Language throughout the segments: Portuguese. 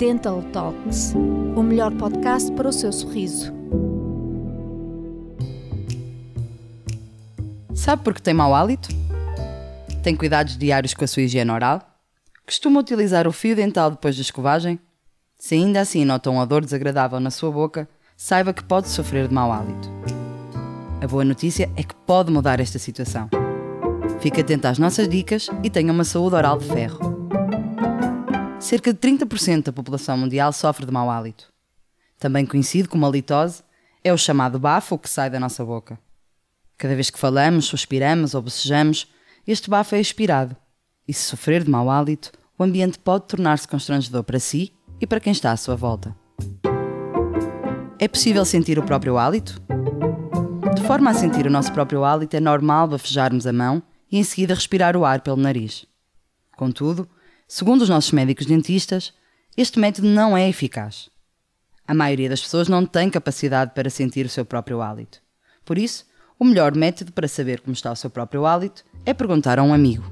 Dental Talks, o melhor podcast para o seu sorriso. Sabe por que tem mau hálito? Tem cuidados diários com a sua higiene oral? Costuma utilizar o fio dental depois da escovagem? Se ainda assim nota um odor desagradável na sua boca, saiba que pode sofrer de mau hálito. A boa notícia é que pode mudar esta situação. Fique atento às nossas dicas e tenha uma saúde oral de ferro. Cerca de 30% da população mundial sofre de mau hálito. Também conhecido como halitose, é o chamado bafo que sai da nossa boca. Cada vez que falamos, suspiramos ou bocejamos, este bafo é expirado. E se sofrer de mau hálito, o ambiente pode tornar-se constrangedor para si e para quem está à sua volta. É possível sentir o próprio hálito? De forma a sentir o nosso próprio hálito, é normal bafejarmos a mão e em seguida respirar o ar pelo nariz. Contudo, segundo os nossos médicos dentistas, este método não é eficaz. A maioria das pessoas não tem capacidade para sentir o seu próprio hálito. Por isso, o melhor método para saber como está o seu próprio hálito é perguntar a um amigo.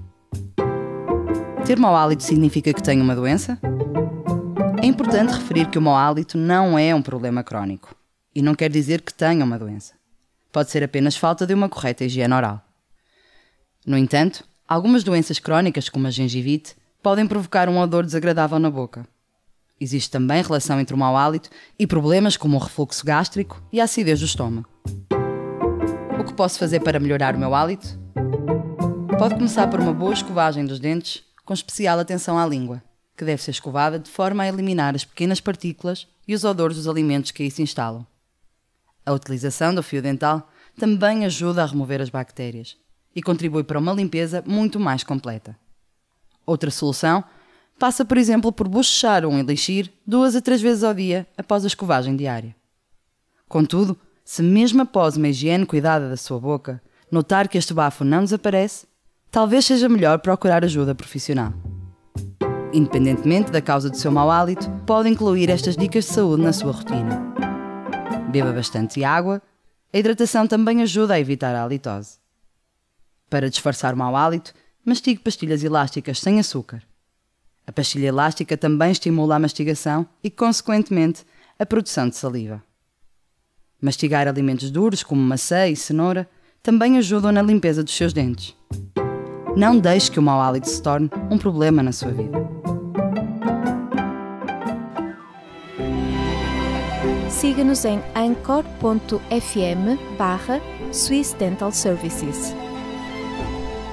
Ter mau hálito significa que tem uma doença? É importante referir que o mau hálito não é um problema crónico e não quer dizer que tenha uma doença. Pode ser apenas falta de uma correta higiene oral. No entanto, algumas doenças crónicas, como a gengivite, podem provocar um odor desagradável na boca. Existe também relação entre o mau hálito e problemas como o refluxo gástrico e a acidez do estômago. O que posso fazer para melhorar o meu hálito? Pode começar por uma boa escovagem dos dentes, com especial atenção à língua que deve ser escovada de forma a eliminar as pequenas partículas e os odores dos alimentos que aí se instalam. A utilização do fio dental também ajuda a remover as bactérias e contribui para uma limpeza muito mais completa. Outra solução passa, por exemplo, por bochechar um elixir duas a três vezes ao dia após a escovagem diária. Contudo, se mesmo após uma higiene cuidada da sua boca notar que este bafo não desaparece, talvez seja melhor procurar ajuda profissional. Independentemente da causa do seu mau hálito, pode incluir estas dicas de saúde na sua rotina. Beba bastante água. A hidratação também ajuda a evitar a halitose. Para disfarçar o mau hálito, mastigue pastilhas elásticas sem açúcar. A pastilha elástica também estimula a mastigação e, consequentemente, a produção de saliva. Mastigar alimentos duros, como maçã e cenoura, também ajudam na limpeza dos seus dentes. Não deixe que o mau hálito se torne um problema na sua vida. Siga-nos em anchor.fm barra Swiss Dental Services.